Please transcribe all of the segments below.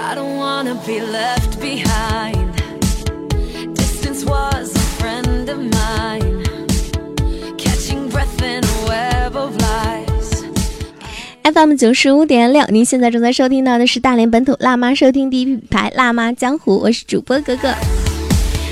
I don't wanna be left behind. Distance was a friend of mine. Catching breath in a web of lies. FM 九十五点六，您现在正在收听到的是大连本土辣妈收听第一品牌辣妈江湖，我是主播格格。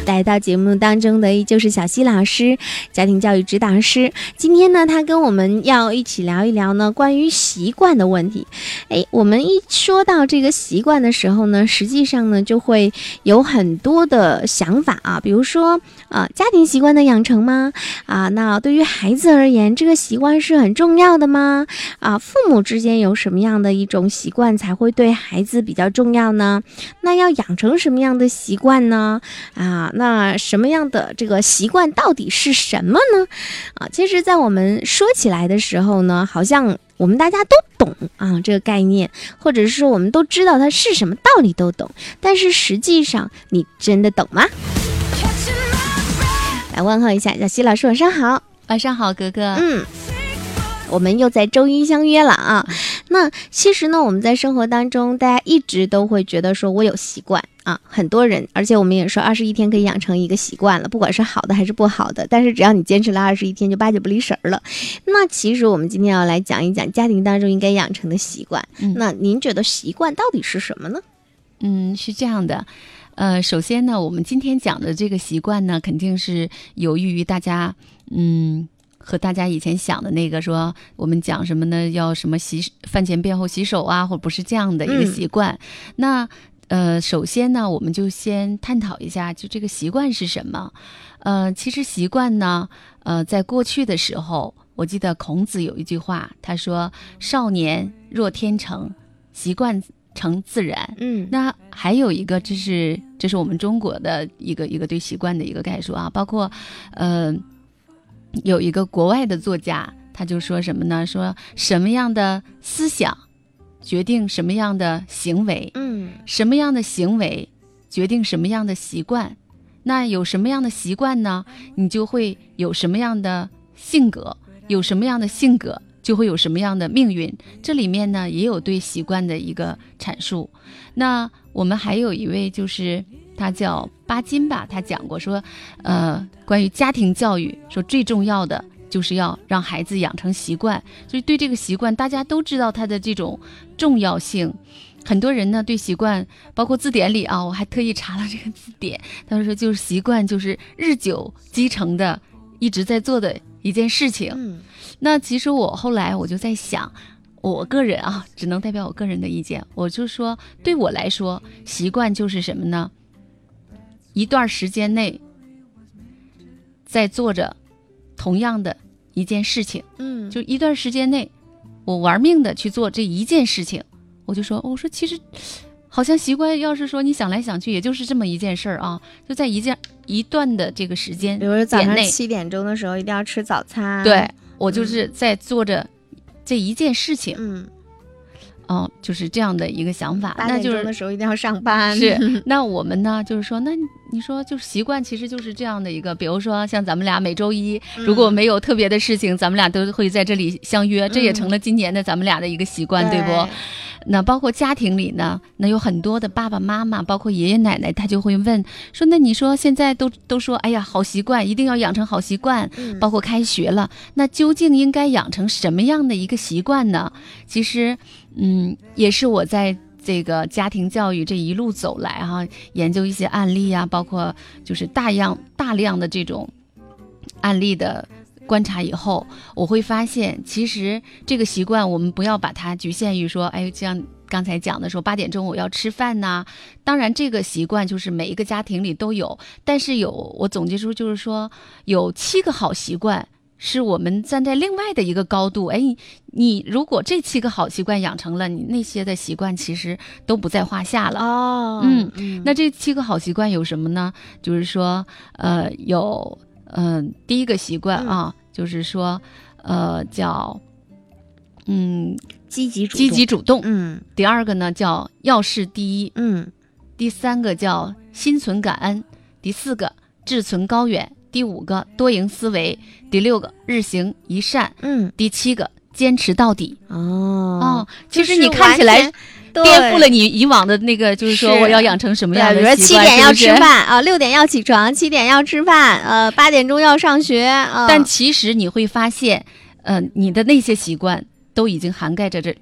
来到节目当中的依旧是小溪老师，家庭教育指导师。今天呢，他跟我们要一起聊一聊呢关于习惯的问题。哎，我们一说到这个习惯的时候呢，实际上呢就会有很多的想法啊，比如说啊，家庭习惯的养成吗？啊，那对于孩子而言，这个习惯是很重要的吗？啊，父母之间有什么样的一种习惯才会对孩子比较重要呢？那要养成什么样的习惯呢？啊？那什么样的这个习惯到底是什么呢？啊，其实，在我们说起来的时候呢，好像我们大家都懂啊这个概念，或者是说我们都知道它是什么，道理都懂。但是实际上，你真的懂吗.来问候一下小溪老师，晚上好。晚上好，格格。嗯，我们又在周一相约了啊。那其实呢，我们在生活当中，大家一直都会觉得说我有习惯啊，很多人，而且我们也说二十一天可以养成一个习惯了，不管是好的还是不好的，但是只要你坚持了二十一天，就八九不离十儿了。那其实我们今天要来讲一讲家庭当中应该养成的习惯。嗯那您觉得习惯到底是什么呢？嗯，是这样的，呃，首先呢，我们今天讲的这个习惯呢，肯定是有益于大家，嗯，和大家以前想的那个说，我们讲什么呢？要什么洗饭前便后洗手啊，或者不是这样的一个嗯习惯。那呃，首先呢，我们就先探讨一下，就这个习惯是什么。呃，其实习惯呢，呃，在过去的时候，我记得孔子有一句话，他说：“少年若天成，习惯成自然。”嗯那还有一个，这是这是我们中国的一个一个对习惯的一个概述啊，包括，呃，有一个国外的作家，他就说什么呢？说什么样的思想决定什么样的行为，嗯什么样的行为决定什么样的习惯。那有什么样的习惯呢？你就会有什么样的性格，有什么样的性格，就会有什么样的命运。这里面呢，也有对习惯的一个阐述。那我们还有一位，就是他叫巴金吧，他讲过说，呃，关于家庭教育，说最重要的就是要让孩子养成习惯。所以对这个习惯，大家都知道它的这种重要性。很多人呢对习惯，包括字典里啊，我还特意查了这个字典，他说就是习惯就是日久积成的，一直在做的一件事情。嗯那其实我后来我就在想，我个人啊，只能代表我个人的意见，我就说对我来说，习惯就是什么呢？一段时间内在做着同样的一件事情，嗯。就一段时间内，我玩命的去做这一件事情，我就说，我说其实好像习惯，要是说你想来想去，也就是这么一件事儿啊，就在一件一段的这个时间比如说早上七点钟的时候一定要吃早餐。对我就是在做着这一件事情，嗯，哦，就是这样的一个想法，那就是时候一定要上班。是，那我们呢，就是说，那你说就是习惯，其实就是这样的一个，比如说像咱们俩每周一，如果没有特别的事情，咱们俩都会在这里相约，这也成了今年的咱们俩的一个习惯，对不？那包括家庭里呢，那有很多的爸爸妈妈，包括爷爷奶奶，他就会问说：“那你说现在都都说，哎呀，好习惯，一定要养成好习惯。嗯包括开学了，那究竟应该养成什么样的一个习惯呢？其实，嗯，也是我在这个家庭教育这一路走来哈、研究一些案例啊，包括就是大样大量的这种案例的观察以后，我会发现，其实这个习惯我们不要把它局限于说，哎，像刚才讲的说八点钟我要吃饭呐、当然，这个习惯就是每一个家庭里都有，但是有我总结出就是说有七个好习惯。是我们站在另外的一个高度，哎，你如果这七个好习惯养成了，你那些的习惯其实都不在话下了。哦，嗯嗯。那这七个好习惯有什么呢？就是说，呃，有，嗯、第一个习惯啊，就是说，呃，叫，嗯，积极主积极主动。嗯。第二个呢叫要事第一，嗯。第三个叫心存感恩，第四个志存高远，第五个多赢思维，第六个日行一善，嗯第七个坚持到底。哦哦，其实你看起来颠覆了你以往的那个，就是说我要养成什么样对，比如说七点要。吃饭啊，六点要起床，七点要吃饭，呃，八点钟要上学啊。但其实你会发现，呃，你的那些习惯都已经涵盖在这，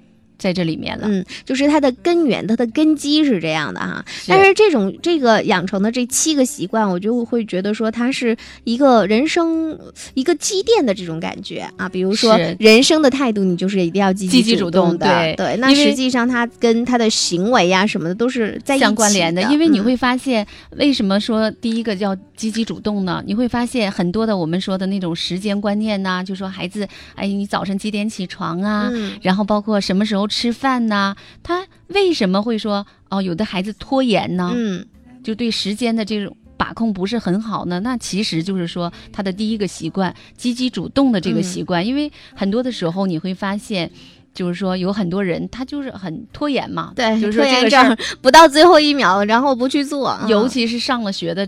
在这里面了。嗯，就是它的根源，它的根基是这样的哈。是但是这种这个养成的这七个习惯，我就会觉得说它是一个人生一个积淀的这种感觉啊。比如说人生的态度，你就是一定要积积极主主动的，对对。那实际上它跟他的行为呀、什么的都是相关联的，因为你嗯会发现，为什么说第一个叫积极主动呢？你会发现很多的我们说的那种时间观念呐、就说孩子，哎，你早晨几点起床啊？嗯然后包括什么时候吃饭呐、他为什么会说哦，有的孩子拖延呢？嗯就对时间的这种把控不是很好呢？那其实就是说他的第一个习惯，积极主动的这个习惯，因为很多的时候你会发现。就是说，有很多人他就是很拖延嘛，对，就是说这个事儿症，不到最后一秒，然后不去做，啊尤其是上了学的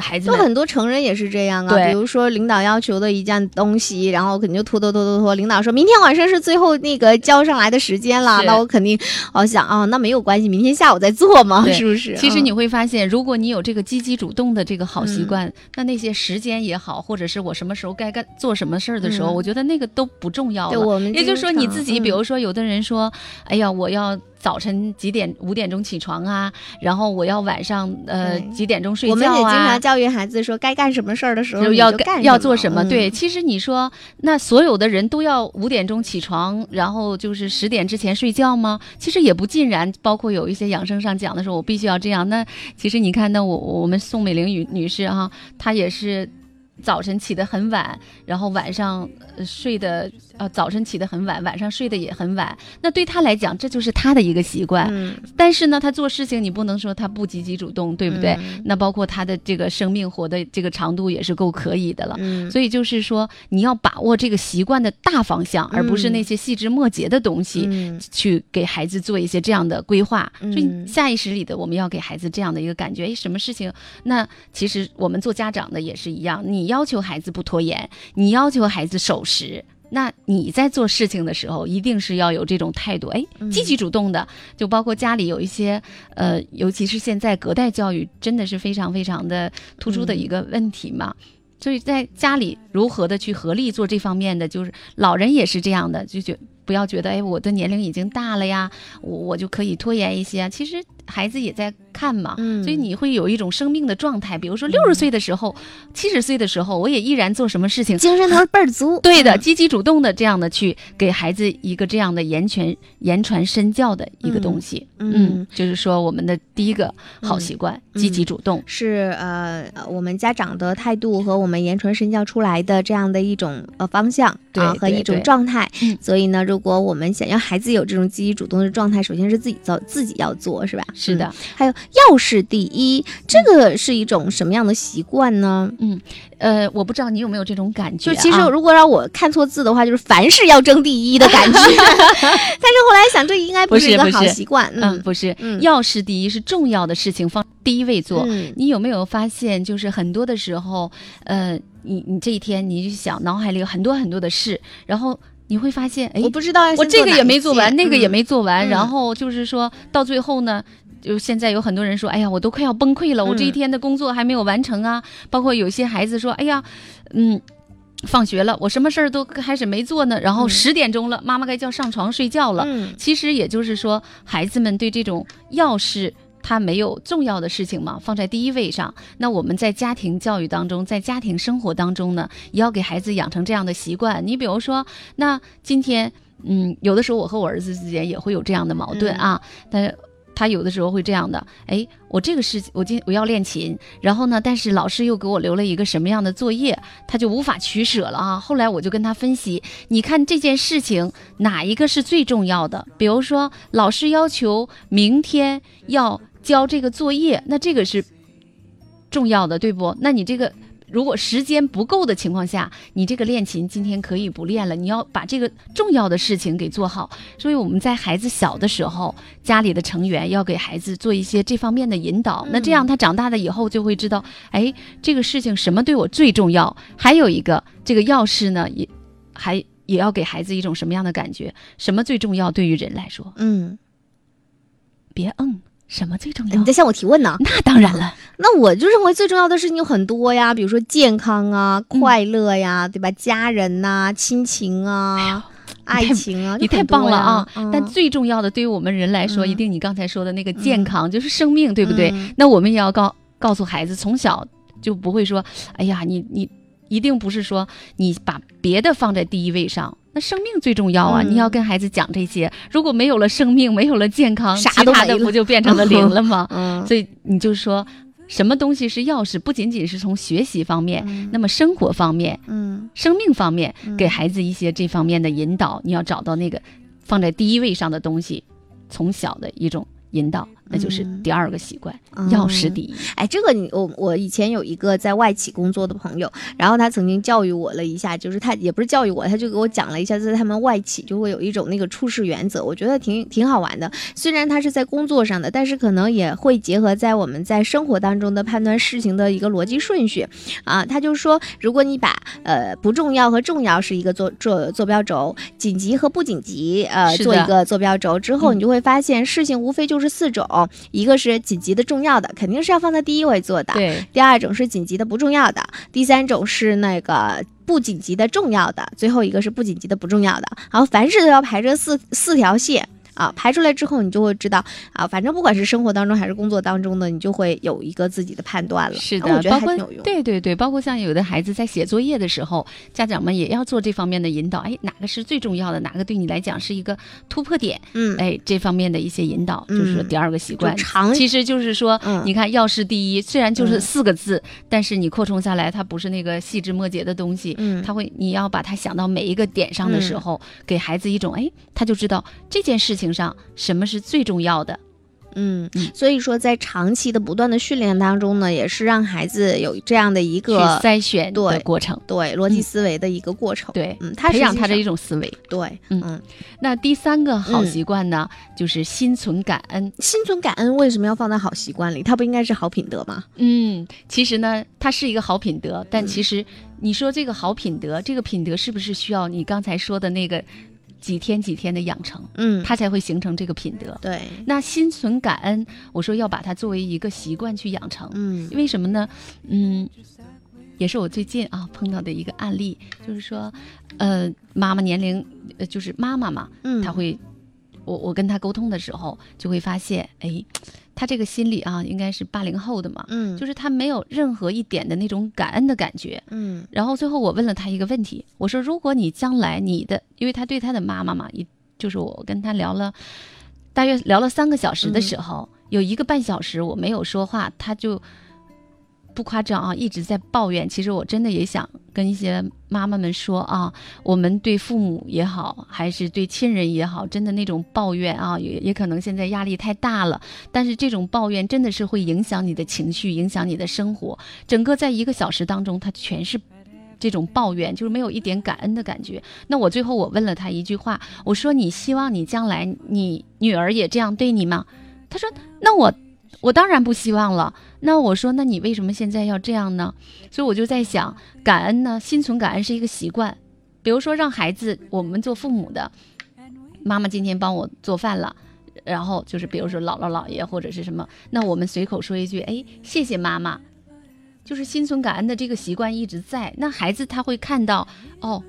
孩子们，就很多成人也是这样啊，比如说领导要求的一件东西，然后肯定就拖拖拖拖拖。领导说明天晚上是最后那个交上来的时间了，那我肯定哦想啊，那没有关系，明天下午再做嘛，是不是？其实你嗯会发现，如果你有这个积极主动的这个好习惯，那那些时间也好，或者是我什么时候该干做什么事儿的时候，嗯我觉得那个都不重要对了。我们也就是说，你自己，嗯比如说，有的人说，哎呀，我要早晨几点五点钟起床啊，然后我要晚上呃几点钟睡觉啊我们也经常。教育孩子说，该干什么事儿的时候就要干要做什么？嗯对，其实你说，那所有的人都要五点钟起床，然后就是十点之前睡觉吗？其实也不尽然。包括有一些养生上讲的时候，我必须要这样。那其实你看，那我我们宋美龄女女士哈、她也是早晨起得很晚，然后晚上呃睡的呃早晨起得很晚，晚上睡得也很晚。那对他来讲，这就是他的一个习惯。嗯，但是呢，他做事情你不能说他不积极主动，对不对？嗯那包括他的这个生命活的这个长度也是够可以的了。嗯，所以就是说，你要把握这个习惯的大方向，而不是那些细枝末节的东西。嗯去给孩子做一些这样的规划，嗯所以下意识里的我们要给孩子这样的一个感觉，哎，什么事情？那其实我们做家长的也是一样，你要求孩子不拖延，你要求孩子守时。那你在做事情的时候，一定是要有这种态度，哎，嗯积极主动的。就包括家里有一些，呃，尤其是现在隔代教育，真的是非常非常的突出的一个问题嘛。所以在家里如何的去合力做这方面的，就是老人也是这样的，就觉不要觉得哎，我的年龄已经大了呀，我我就可以拖延一些啊。其实孩子也在看嘛，嗯所以你会有一种生命的状态。比如说六十岁的时候、七十岁的时候，我也依然做什么事情。精神头倍儿足，对的，嗯积极主动的这样的去给孩子一个这样的言传言传身教的一个东西，嗯嗯，就是说我们的第一个好习惯，嗯积极主动，是呃呃我们家长的态度和我们言传身教出来的这样的一种呃方向对啊和一种状态嗯。所以呢，如果我们想要孩子有这种积极主动的状态，首先是自己做，自己要做，是吧？是的嗯。还有要事第一，这个是一种什么样的习惯呢？嗯呃，我不知道你有没有这种感觉、啊，就其实如果让我看错字的话，就是凡事要争第一的感觉。但是后来想，这应该不是一个好习惯。嗯，不是，嗯要事第一是重要的事情放第一位做。嗯你有没有发现，就是很多的时候，呃，你你这一天你就想脑海里有很多很多的事，然后你会发现，哎我，不知道要我这个也没做完，那个也嗯没做完，嗯然后就是说到最后呢。就现在有很多人说，哎呀，我都快要崩溃了，我这一嗯天的工作还没有完成啊。包括有些孩子说，哎呀，嗯，放学了，我什么事儿都开始没做呢，然后嗯十点钟了，妈妈该叫上床睡觉了。嗯其实也就是说，孩子们对这种要事。他没有重要的事情嘛，放在第一位上。那我们在家庭教育当中，在家庭生活当中呢，也要给孩子养成这样的习惯。你比如说，那今天，嗯，有的时候我和我儿子之间也会有这样的矛盾啊，但是。他有的时候会这样的，哎，我这个事情，我今我要练琴，然后呢，但是老师又给我留了一个什么样的作业，他就无法取舍了啊。后来我就跟他分析，你看这件事情哪一个是最重要的？比如说，老师要求明天要交这个作业，那这个是重要的，对不？那你这个如果时间不够的情况下，你这个练琴今天可以不练了，你要把这个重要的事情给做好。所以我们在孩子小的时候，家里的成员要给孩子做一些这方面的引导，那这样他长大了以后就会知道，哎，这个事情什么对我最重要。还有一个，这个钥匙呢，也还也要给孩子一种什么样的感觉？什么最重要？对于人来说，嗯别嗯，什么最重要你？在向我提问呢？那当然了，那我就认为最重要的事情有很多呀，比如说健康啊、嗯快乐呀，对吧？家人呐、亲情啊、爱情啊，你太棒了啊！嗯但最重要的，对于我们人来说，嗯一定你刚才说的那个健康，就是生命，对不对？嗯那我们也要告告诉孩子，从小就不会说，哎呀，你你一定不是说你把别的放在第一位上。那生命最重要啊！嗯你要跟孩子讲这些。如果没有了生命，没有了健康，啥其他的都没了不就变成了零了吗？嗯所以你就说，什么东西是钥匙？不仅仅是从学习方面，嗯那么生活方面、嗯生命方面，嗯给孩子一些这方面的引导。你要找到那个放在第一位上的东西，从小的一种引导，那就是嗯第二个习惯，嗯钥匙第一。哎，这个你我我以前有一个在外企工作的朋友，然后他曾经教育我了一下，就是他也不是教育我，他就给我讲了一下，在他们外企就会有一种那个处事原则，我觉得挺挺好玩的。虽然他是在工作上的，但是可能也会结合在我们在生活当中的判断事情的一个逻辑顺序啊。他就说，如果你把呃不重要和重要是一个坐坐坐标轴，紧急和不紧急呃做一个坐标轴之后，嗯你就会发现事情无非就是四种，一个是紧急的重要的，肯定是要放在第一位做的。对，第二种是紧急的不重要的，第三种是那个不紧急的重要的，最后一个是不紧急的不重要的。然后凡事都要排这四四条线。啊，排出来之后，你就会知道啊，反正不管是生活当中还是工作当中的，你就会有一个自己的判断了。是的，啊我觉得包括还挺有用。对对对，包括像有的孩子在写作业的时候，家长们也要做这方面的引导。哎，哪个是最重要的？哪个对你来讲是一个突破点？嗯，哎，这方面的一些引导，就是说嗯第二个习惯。其实就是说，嗯你看要事第一，虽然就是嗯四个字，但是你扩充下来，它不是那个细枝末节的东西，嗯他会，你要把它想到每一个点上的时候，给孩子一种，哎，他就知道这件事情上什么是最重要的。嗯嗯，所以说在长期的不断的训练当中呢，也是让孩子有这样的一个筛选对的过程，对逻辑嗯思维的一个过程。对，嗯，他培养他的一种种思维。对，嗯嗯，那第三个好嗯习惯呢，就是心存感恩。心存感恩为什么要放在好习惯里？它不应该是好品德吗？嗯，其实呢，它是一个好品德，但嗯其实你说这个好品德，这个品德是不是需要你刚才说的那个几天几天的养成，嗯，他才会形成这个品德？对，那心存感恩，我说要把它作为一个习惯去养成，嗯。为什么呢？嗯，也是我最近啊碰到的一个案例，就是说，呃，妈妈年龄，呃，就是妈妈嘛，嗯，她会，我我跟她沟通的时候，就会发现，哎，她这个心理啊，应该是八零后的嘛，嗯，就是他没有任何一点的那种感恩的感觉。嗯然后最后我问了他一个问题，我说，如果你将来你的，因为他对他的妈妈嘛，一就是我跟他聊了，大约聊了三个小时的时候，有一个半小时我没有说话，他就。不夸张啊，一直在抱怨。其实我真的也想跟一些妈妈们说啊，我们对父母也好，还是对亲人也好，真的那种抱怨啊，也也可能现在压力太大了。但是这种抱怨真的是会影响你的情绪，影响你的生活。整个在一个小时当中，它全是这种抱怨，就是没有一点感恩的感觉。那我最后我问了他一句话，我说：“你希望你将来你女儿也这样对你吗？”他说：“那我我当然不希望了。”那我说：“那你为什么现在要这样呢？”所以我就在想，感恩呢，心存感恩是一个习惯。比如说，让孩子，我们做父母的，妈妈今天帮我做饭了。然后就是，比如说姥姥姥爷或者是什么，那我们随口说一句：“哎，谢谢妈妈。”就是心存感恩的这个习惯一直在。那孩子他会看到，哦，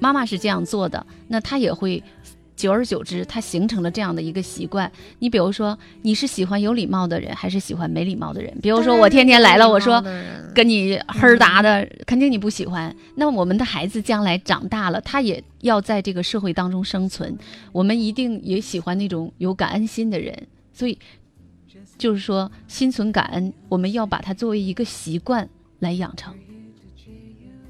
妈妈是这样做的，那他也会，久而久之，他形成了这样的一个习惯。你比如说，你是喜欢有礼貌的人，还是喜欢没礼貌的人？比如说，我天天来了，我说跟你哼儿哒的，肯定你不喜欢。那我们的孩子将来长大了，他也要在这个社会当中生存，我们一定也喜欢那种有感恩心的人。所以，就是说，心存感恩，我们要把它作为一个习惯来养成。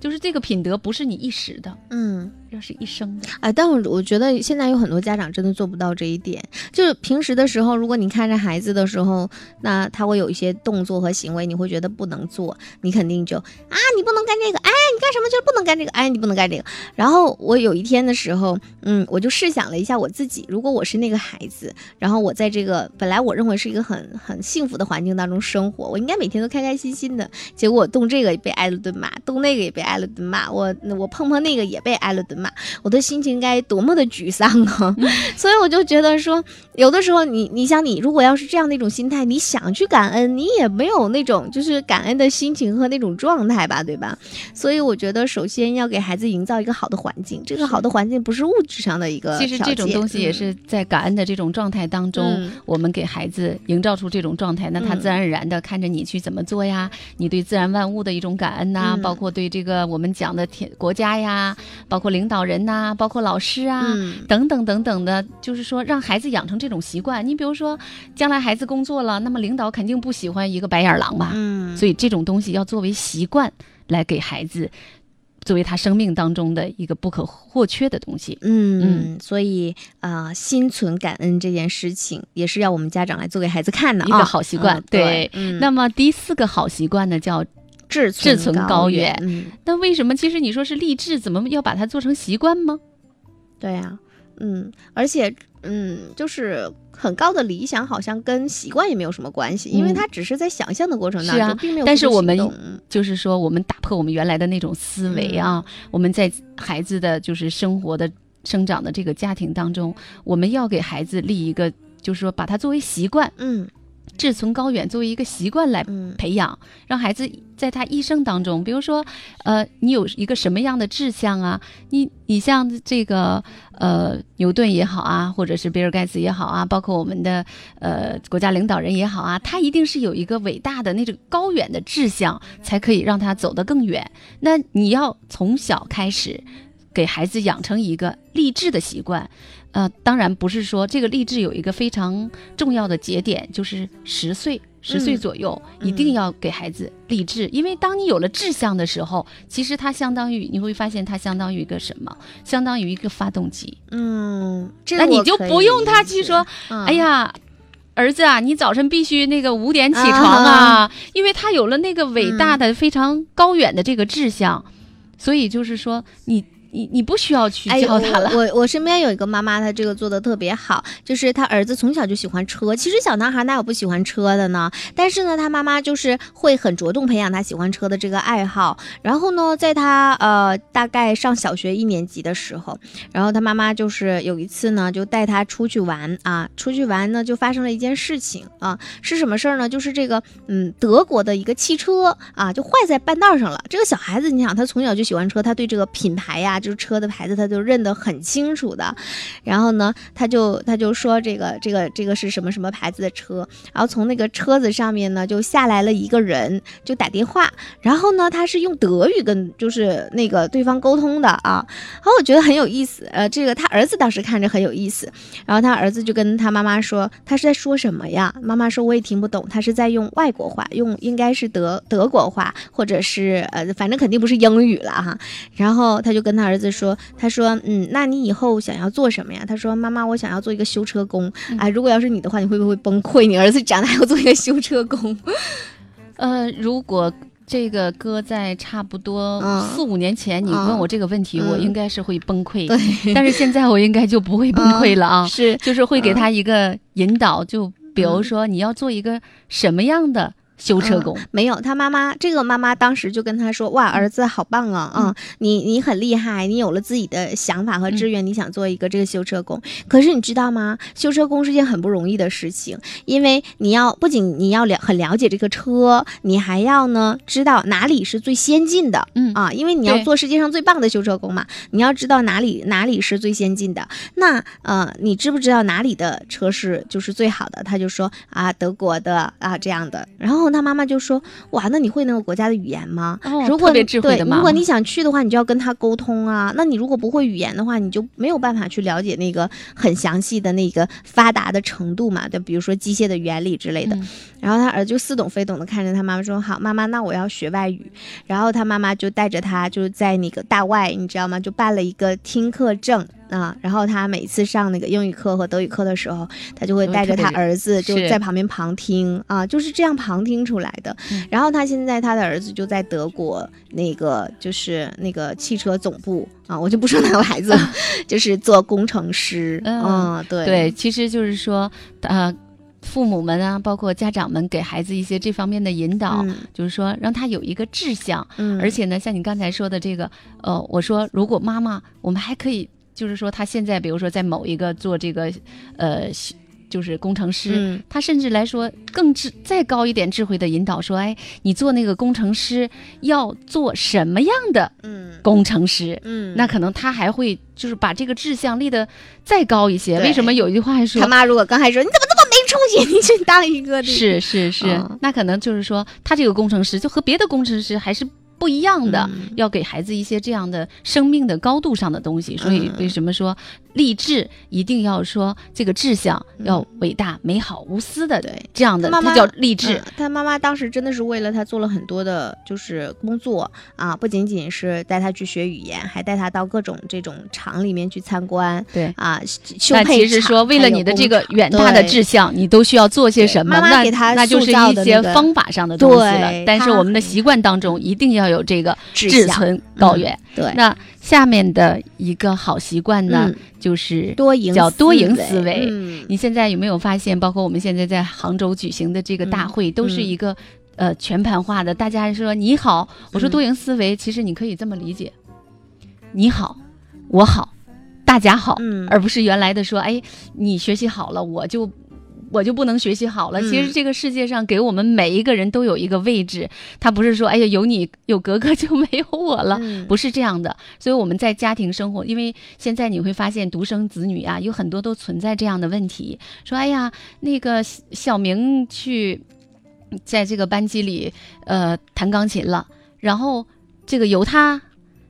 就是这个品德不是你一时的，嗯。要是一生的。啊，但我我觉得现在有很多家长真的做不到这一点。就是平时的时候，如果你看着孩子的时候，那他会有一些动作和行为，你会觉得不能做，你肯定就啊，你不能干这个，哎，你干什么就是不能干这个，哎，你不能干这个。然后我有一天的时候，嗯，我就试想了一下我自己，如果我是那个孩子，然后我在这个本来我认为是一个很很幸福的环境当中生活，我应该每天都开开心心的。结果我动这个也被挨了顿骂，动那个也被挨了顿骂，我我碰碰那个也被挨了顿骂，我的心情该多么的沮丧啊！所以我就觉得说，有的时候你你想你如果要是这样的一种心态，你想去感恩，你也没有那种就是感恩的心情和那种状态吧，对吧？所以我觉得首先要给孩子营造一个好的环境，这个好的环境不是物质上的一个，其实这种东西也是在感恩的这种状态当中，嗯我们给孩子营造出这种状态，那他嗯自然而然的看着你去怎么做呀，你对自然万物的一种感恩呐、嗯包括对这个我们讲的天国家呀，包括领导人呐、包括老师啊。嗯等等等等的，就是说让孩子养成这种习惯。你比如说，将来孩子工作了，那么领导肯定不喜欢一个白眼狼吧？嗯，所以这种东西要作为习惯来给孩子，作为他生命当中的一个不可或缺的东西。嗯，所以啊、呃心存感恩这件事情也是要我们家长来做给孩子看的啊。一个好习惯嗯对那么第四个好习惯呢，叫志志存高高远嗯，那为什么？其实你说是励志，怎么要把它做成习惯吗？对呀、嗯，而且嗯，就是很高的理想，好像跟习惯也没有什么关系，因为他只是在想象的过程当中，并没有但是我们就是说，我们打破我们原来的那种思维啊，我们在孩子的就是生活的生长的这个家庭当中，我们要给孩子立一个，就是说把它作为习惯，嗯志存高远作为一个习惯来嗯培养，让孩子在他一生当中，比如说，呃，你有一个什么样的志向啊？你你像这个呃牛顿也好啊，或者是比尔盖茨也好啊，包括我们的呃国家领导人也好啊，他一定是有一个伟大的那种高远的志向，才可以让他走得更远。那你要从小开始给孩子养成一个励志的习惯。呃，当然不是说这个励志有一个非常重要的节点，就是十岁，十岁嗯左右、嗯一定要给孩子励志，因为当你有了志向的时候，其实它相当于你会发现它相当于一个什么？相当于一个发动机。嗯，这那你就不用他去说，嗯哎呀。儿子啊，你早晨必须那个五点起床啊，因为他有了那个伟大的、非常高远的这个志向，所以就是说，你你你不需要去哎，教他了。我我我身边有一个妈妈，她这个做的特别好，就是她儿子从小就喜欢车。其实小男孩哪有不喜欢车的呢？但是呢，他妈妈就是会很着重培养他喜欢车的这个爱好。然后呢，在他呃大概上小学一年级的时候，然后他妈妈就是有一次呢，就带他出去玩啊，出去玩呢就发生了一件事情啊，是什么事儿呢？就是这个嗯德国的一个汽车啊就坏在半道上了。这个小孩子，你想他从小就喜欢车，他对这个品牌呀、就是车的牌子，他就认得很清楚的。然后呢，他就他就说这个这个这个是什么什么牌子的车，然后从那个车子上面呢就下来了一个人，就打电话，然后呢他是用德语跟就是那个对方沟通的啊，然后我觉得很有意思，呃，这个他儿子当时看着很有意思，然后他儿子就跟他妈妈说他是在说什么呀？妈妈说我也听不懂，他是在用外国话，用应该是德德国话或者是呃反正肯定不是英语了哈，然后他就跟他儿子说，他说嗯，那你以后想要做什么呀？他说妈妈，我想要做一个修车工。哎，如果要是你的话，你会不会崩溃？你儿子长大要做一个修车工？呃，如果这个搁在差不多嗯四五年前，你嗯问我这个问题，嗯我应该是会崩溃。对，但是现在我应该就不会崩溃了啊，是就是会给他一个引导，就比如说你要做一个什么样的修车工，没有，他妈妈这个妈妈当时就跟他说：“哇，儿子好棒啊！啊、你你很厉害，你有了自己的想法和志愿，你想做一个这个修车工。可是你知道吗？修车工是件很不容易的事情，因为你要不仅你要了很了解这个车，你还要呢知道哪里是最先进的。嗯啊，因为你要做世界上最棒的修车工嘛，你要知道哪里哪里是最先进的。那呃，你知不知道哪里的车是就是最好的？他就说啊，德国的啊这样的。然后他妈妈就说，哇，那你会那个国家的语言吗？哦如果对，如果你想去的话，你就要跟他沟通啊。那你如果不会语言的话，你就没有办法去了解那个很详细的那个发达的程度嘛，对，比如说机械的原理之类的。嗯然后他儿子就似懂非懂的看着他妈妈说：“好，妈妈，那我要学外语。”然后他妈妈就带着他就在那个大外，你知道吗？就办了一个听课证啊，然后他每次上那个英语课和德语课的时候，他就会带着他儿子就在旁边旁听啊，就是这样旁听出来的。嗯然后他现在他的儿子就在德国那个就是那个汽车总部啊，我就不说哪个牌子了，就是做工程师。嗯嗯，对对，其实就是说，呃，父母们啊，包括家长们给孩子一些这方面的引导，嗯就是说让他有一个志向，嗯，而且呢，像你刚才说的这个，呃，我说如果妈妈，我们还可以，就是说他现在比如说在某一个做这个，呃，就是工程师，嗯。他甚至来说更智再高一点智慧的引导说，哎，你做那个工程师要做什么样的嗯。工程师？嗯，那可能他还会就是把这个志向立得再高一些。为什么有一句话还说他妈如果刚开始说你怎么这么没出息，你去当一个这个。是是是，嗯。那可能就是说他这个工程师就和别的工程师还是不一样的，嗯要给孩子一些这样的生命的高度上的东西。所以嗯为什么说励志一定要说这个志向要伟大、美好、无私的对这样的，妈妈叫励志。嗯他妈妈当时真的是为了他做了很多的，就是工作啊，不仅仅是带他去学语言，还带他到各种这种厂里面去参观对。啊，修那配其实说，为了你的这个远大的志向，你都需要做些什么？妈妈那给他那就是一些方法上的东西了。但是我们的习惯当中一定要有这个志存高嗯远。对，那下面的一个好习惯呢，嗯就是多赢叫多赢思思维嗯你现在有没有发现，包括我们现在在杭州举行的这个大会，都是一个、呃全盘化的。大家说你好，我说嗯多赢思维，其实你可以这么理解：你好，我好，大家好，嗯而不是原来的说，哎，你学习好了，我就。我就不能学习好了。其实嗯这个世界上给我们每一个人都有一个位置，他不是说，哎呀，有你有格格就没有我了，嗯不是这样的。所以我们在家庭生活，因为现在你会发现独生子女啊，有很多都存在这样的问题，说，哎呀，那个小小明去在这个班级里呃弹钢琴了，然后这个有他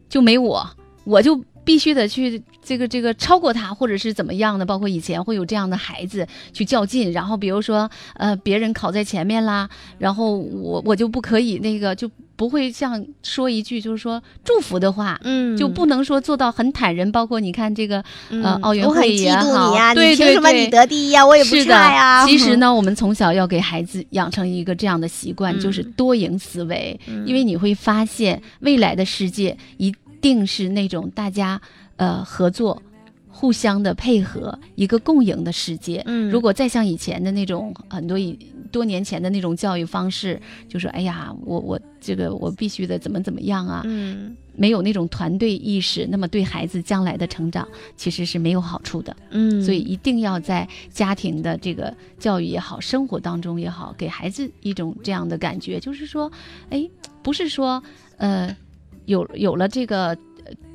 就没我，我就必须得去这个这个超过他，或者是怎么样的。包括以前会有这样的孩子去较劲，然后比如说呃别人考在前面啦，然后我我就不可以那个就不会像说一句就是说祝福的话。嗯就不能说做到很坦然，包括你看这个呃嗯奥运我很嫉妒你呀，对对你凭什么对你得第一呀？我也不是差呀。的，其实呢，我们从小要给孩子养成一个这样的习惯，嗯就是多赢思维。嗯，因为你会发现，未来的世界一定是那种大家呃合作、互相的配合，一个共赢的世界。嗯如果再像以前的那种很多以多年前的那种教育方式，就说哎呀，我我这个我必须得怎么怎么样啊，嗯没有那种团队意识，那么对孩子将来的成长其实是没有好处的。嗯，所以一定要在家庭的这个教育也好，生活当中也好，给孩子一种这样的感觉，就是说，哎，不是说，呃，有有了这个呃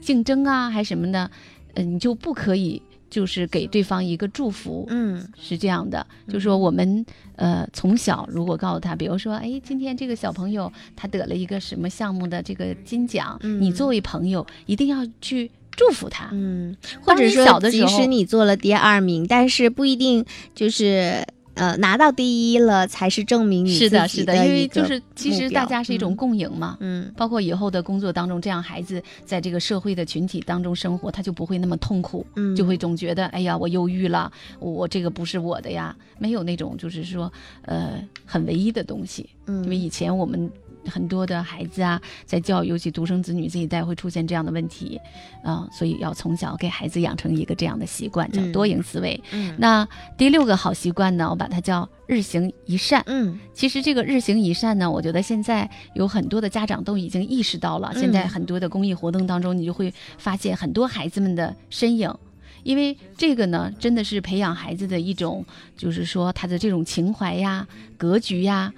竞争啊，还什么的，呃，你就不可以就是给对方一个祝福，嗯。是这样的，就说我们呃从小如果告诉他，比如说，哎，今天这个小朋友他得了一个什么项目的这个金奖，嗯。你作为朋友一定要去祝福他，嗯，或者说，即使你做了第二名，但是不一定就是呃拿到第一了才是证明你是的，是的，因为就是其实大家是一种嗯共赢嘛。嗯包括以后的工作当中，这样孩子在这个社会的群体当中生活，他就不会那么痛苦，嗯，就会总觉得，哎呀，我忧郁了，我这个不是我的呀，没有那种就是说，呃，很唯一的东西。嗯因为以前我们很多的孩子啊，在教育，尤其独生子女这一代会出现这样的问题，啊、所以要从小给孩子养成一个这样的习惯，叫嗯多赢思维。嗯那第六个好习惯呢，我把它叫日行一善。嗯其实这个日行一善呢，我觉得现在有很多的家长都已经意识到了。嗯现在很多的公益活动当中，你就会发现很多孩子们的身影。因为这个呢，真的是培养孩子的一种，就是说他的这种情怀呀、格局呀，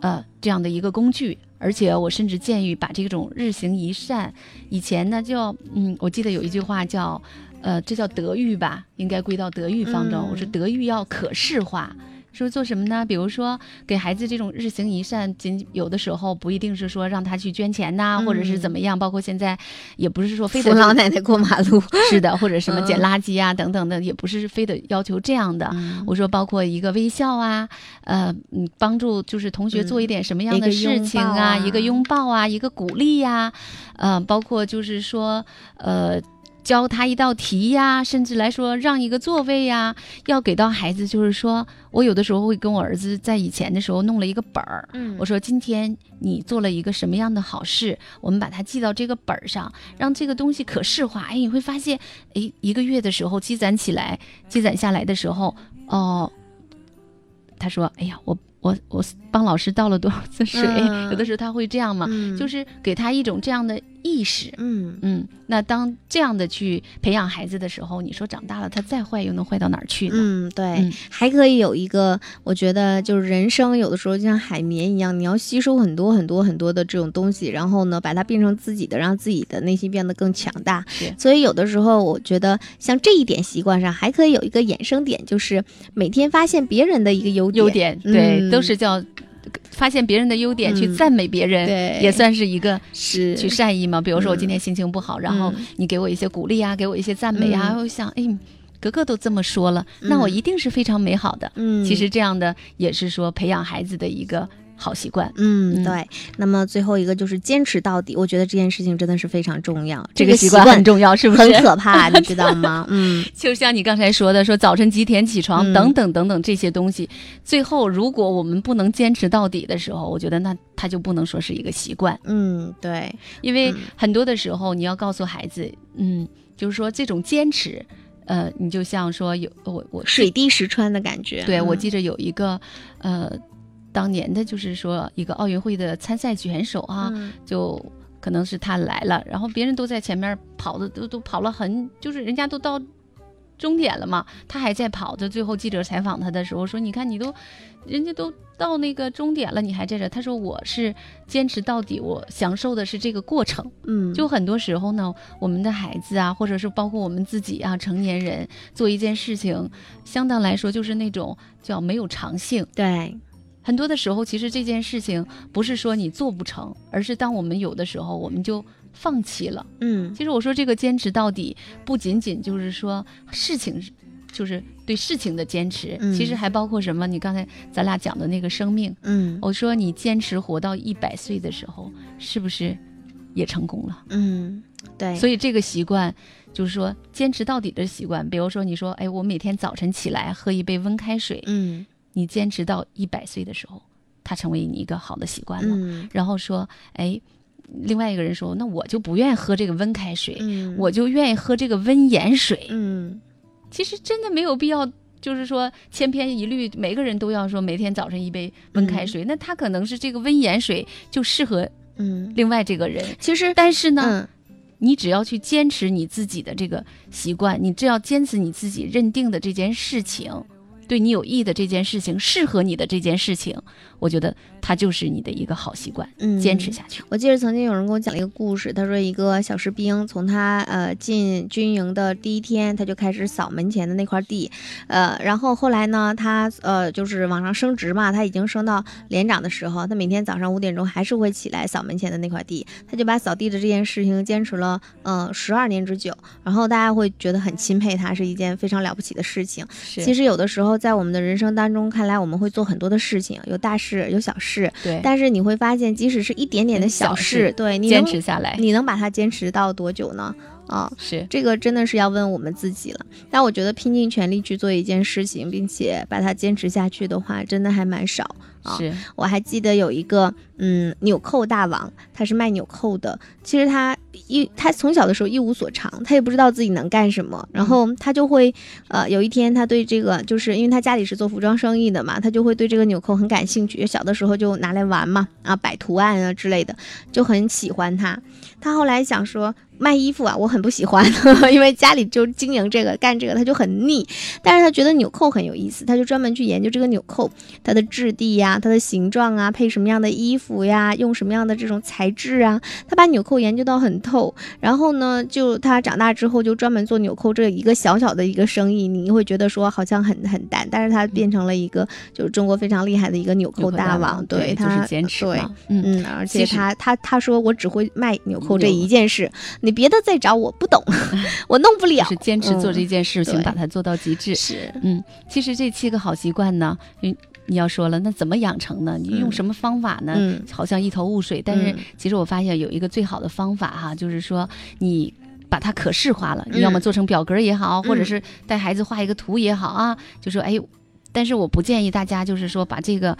呃，这样的一个工具。而且我甚至建议把这种日行一善，以前呢叫嗯，我记得有一句话叫，呃，这叫德育吧，应该归到德育方中。嗯我说德育要可视化，说做什么呢？比如说给孩子这种日行一善，仅有的时候不一定是说让他去捐钱呐、嗯或者是怎么样。包括现在也不是说非得扶老奶奶过马路，是的，或者什么嗯捡垃圾啊、等等的，也不是非得要求这样的。嗯我说，包括一个微笑啊，呃，嗯，帮助就是同学做一点什么样的事情抱啊一个拥抱啊，一个鼓励呀、呃，包括就是说，呃，教他一道题呀，甚至来说让一个座位呀，要给到孩子，就是说我有的时候会跟我儿子在以前的时候弄了一个本儿，嗯我说今天你做了一个什么样的好事，我们把它记到这个本儿上，让这个东西可视化。哎，你会发现，哎，一个月的时候积攒起来，积攒下来的时候，哦，他说，哎呀，我我我帮老师倒了多少次水？嗯 有的时候他会这样嘛，嗯就是给他一种这样的意识。嗯嗯，那当这样的去培养孩子的时候，你说长大了他再坏又能坏到哪儿去呢？嗯，对，嗯还可以有一个，我觉得就是人生有的时候就像海绵一样，你要吸收很多很多很多的这种东西，然后呢，把它变成自己的，让自己的内心变得更强大。是所以有的时候，我觉得像这一点习惯上，还可以有一个衍生点，就是每天发现别人的一个优点。优点，对，嗯。都是叫发现别人的优点，去嗯赞美别人，对。也算是一个是。去善意嘛。比如说我今嗯天心情不好，然后嗯。你给我一些鼓励啊，给我一些赞美啊，嗯。我想，哎，格格都这么说了，那我嗯。一定是非常美好的。嗯，其实这样的也是说培养孩子的一个好习惯。嗯，嗯对。那么最后一个就是坚持到底，我觉得这件事情真的是非常重要。这个习惯很重要，是不是？很可怕，你知道吗？嗯 就像你刚才说的，说早晨几点起床嗯等等等等这些东西，最后如果我们不能坚持到底的时候，我觉得那它就不能说是一个习惯，嗯，对，因为嗯很多的时候你要告诉孩子，嗯，就是说这种坚持，呃，你就像说有我我水滴石穿的感觉。对我嗯记着有一个呃，当年的就是说一个奥运会的参赛选手啊，嗯就可能是他来了，然后别人都在前面跑的都都跑了很，就是人家都到终点了嘛，他还在跑就。最后记者采访他的时候说：“你看你都，人家都到那个终点了，你还在这。”他说：“我是坚持到底，我享受的是这个过程。”嗯，就很多时候呢，我们的孩子啊，或者是包括我们自己啊，成年人做一件事情，相当来说就是那种叫没有长性。对，很多的时候，其实这件事情不是说你做不成，而是当我们有的时候，我们就放弃了。嗯其实我说这个坚持到底，不仅仅就是说事情，就是对事情的坚持，嗯其实还包括什么？你刚才咱俩讲的那个生命，嗯我说你坚持活到一百岁的时候，是不是也成功了？嗯，对，所以这个习惯，就是说坚持到底的习惯。比如说，你说，哎，我每天早晨起来喝一杯温开水，嗯你坚持到一百岁的时候，它成为你一个好的习惯了。嗯然后说，哎，另外一个人说，那我就不愿意喝这个温开水，嗯，我就愿意喝这个温盐水。嗯其实真的没有必要。就是说，千篇一律，每个人都要说每天早晨一杯温开水，那他可能是这个温盐水就适合嗯，另外这个人，其实但是呢，嗯你只要去坚持你自己的这个习惯，你只要坚持你自己认定的这件事情，对你有益的这件事情，适合你的这件事情，我觉得它就是你的一个好习惯，嗯坚持下去。我记得曾经有人跟我讲了一个故事，他说一个小士兵从他呃进军营的第一天，他就开始扫门前的那块地，呃，然后后来呢，他呃就是往上升职嘛，他已经升到连长的时候，他每天早上五点钟还是会起来扫门前的那块地，他就把扫地的这件事情坚持了嗯十二年之久，然后大家会觉得很钦佩他，是一件非常了不起的事情。是其实有的时候在我们的人生当中，看来我们会做很多的事情，有大事有小事，对，但是你会发现，即使是一点点的小小事，对你坚能持下来你能把它坚持到多久呢？啊，是这个真的是要问我们自己了。但我觉得拼尽全力去做一件事情，并且把它坚持下去的话，真的还蛮少。啊是，我还记得有一个嗯纽扣大王，他是卖纽扣的。其实他一他从小的时候一无所长，他也不知道自己能干什么。然后他就会呃有一天他对这个就是因为他家里是做服装生意的嘛，他就会对这个纽扣很感兴趣。小的时候就拿来玩嘛，啊摆图案啊之类的，就很喜欢它。他后来想说卖衣服啊，我很不喜欢，因为家里就经营这个干这个，他就很腻。但是他觉得纽扣很有意思，他就专门去研究这个纽扣，它的质地呀、它的形状啊，配什么样的衣服呀，用什么样的这种材质啊，他把纽扣研究到很透。然后呢，就他长大之后就专门做纽扣这一个小小的一个生意，你会觉得说好像很很淡，但是他变成了一个就是中国非常厉害的一个纽扣大王，对，就他是坚持对。嗯。嗯，而且他他他说我只会卖纽扣这一件事，你别的再找我不懂，我弄不了。是坚持做这件事情，对把它做到极致。是，嗯，其实这七个好习惯呢，嗯，你要说了，那怎么养成呢？你用嗯什么方法呢？嗯好像一头雾水。但是嗯其实我发现有一个最好的方法哈，就是说你把它可视化了，你嗯要么做成表格也好，或者嗯是带孩子画一个图也好啊，就说哎，但是我不建议大家就是说把这个。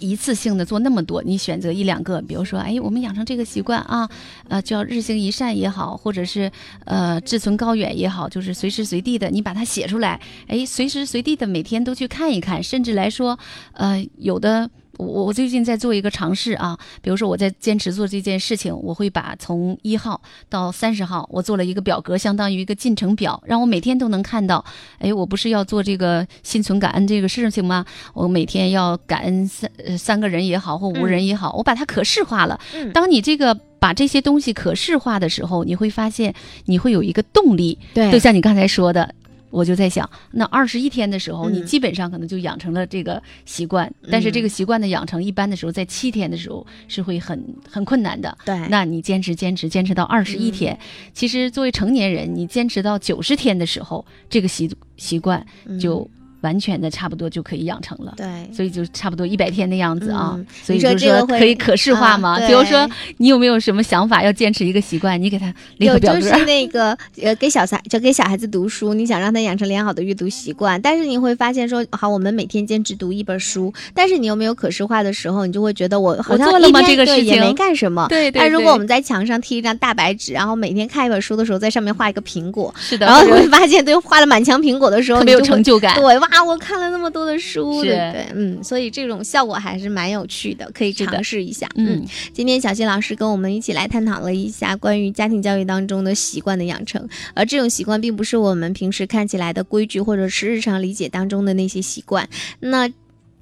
一次性的做那么多，你选择一两个，比如说，哎，我们养成这个习惯啊，呃，叫日行一善也好，或者是呃志存高远也好，就是随时随地的你把它写出来，哎，随时随地的每天都去看一看，甚至来说，呃，有的。我我最近在做一个尝试啊，比如说我在坚持做这件事情，我会把从一号到三十号，我做了一个表格，相当于一个进程表，让我每天都能看到。哎，我不是要做这个心存感恩这个事情吗？我每天要感恩三呃三个人也好，或五人也好，我把它可视化了。嗯当你这个把这些东西可视化的时候，你会发现你会有一个动力。对就像你刚才说的，我就在想，那二十一天的时候，嗯。你基本上可能就养成了这个习惯，但是这个习惯的养成，一般的时候在七天的时候是会很很困难的。对，那你坚持坚持坚持到二十一嗯。天，其实作为成年人，你坚持到九十天的时候，这个习习惯就完全的差不多就可以养成了。对。所以就差不多一百天的样子啊，嗯所以说就是说这个会可以可视化啊嘛。比如说，你有没有什么想法要坚持一个习惯？你给他列有。就是那个呃，给小孩就给小孩子读书，你想让他养成良好的阅读习惯，但是你会发现说，好，我们每天坚持读一本书，但是你有没有可视化的时候，你就会觉得我好像我做了吗一天这个事情对也没干什么。对对但如果我们在墙上贴一张大白纸，然后每天看一本书的时候，在上面画一个苹果，是的，然后你会发现，对，画了满墙苹果的时候，特别有成就感。对，哇，我看了那么多的书，是对不对？嗯，所以这种效果还是蛮有趣的，可以尝试一下。嗯，今天小新老师跟我们一起来探讨了一下关于家庭教育当中的习惯的养成，而这种习惯并不是我们平时看起来的规矩，或者是日常理解当中的那些习惯。那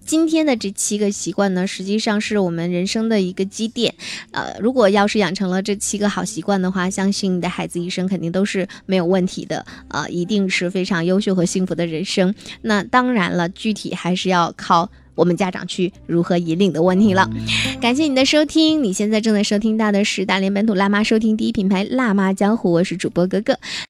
今天的这七个习惯呢，实际上是我们人生的一个积淀。呃，如果要是养成了这七个好习惯的话，相信你的孩子一生肯定都是没有问题的，呃，一定是非常优秀和幸福的人生。那当然了，具体还是要靠。我们家长去如何引领的问题了。感谢你的收听，你现在正在收听到的是大连本土辣妈收听第一品牌辣妈江湖，我是主播格格。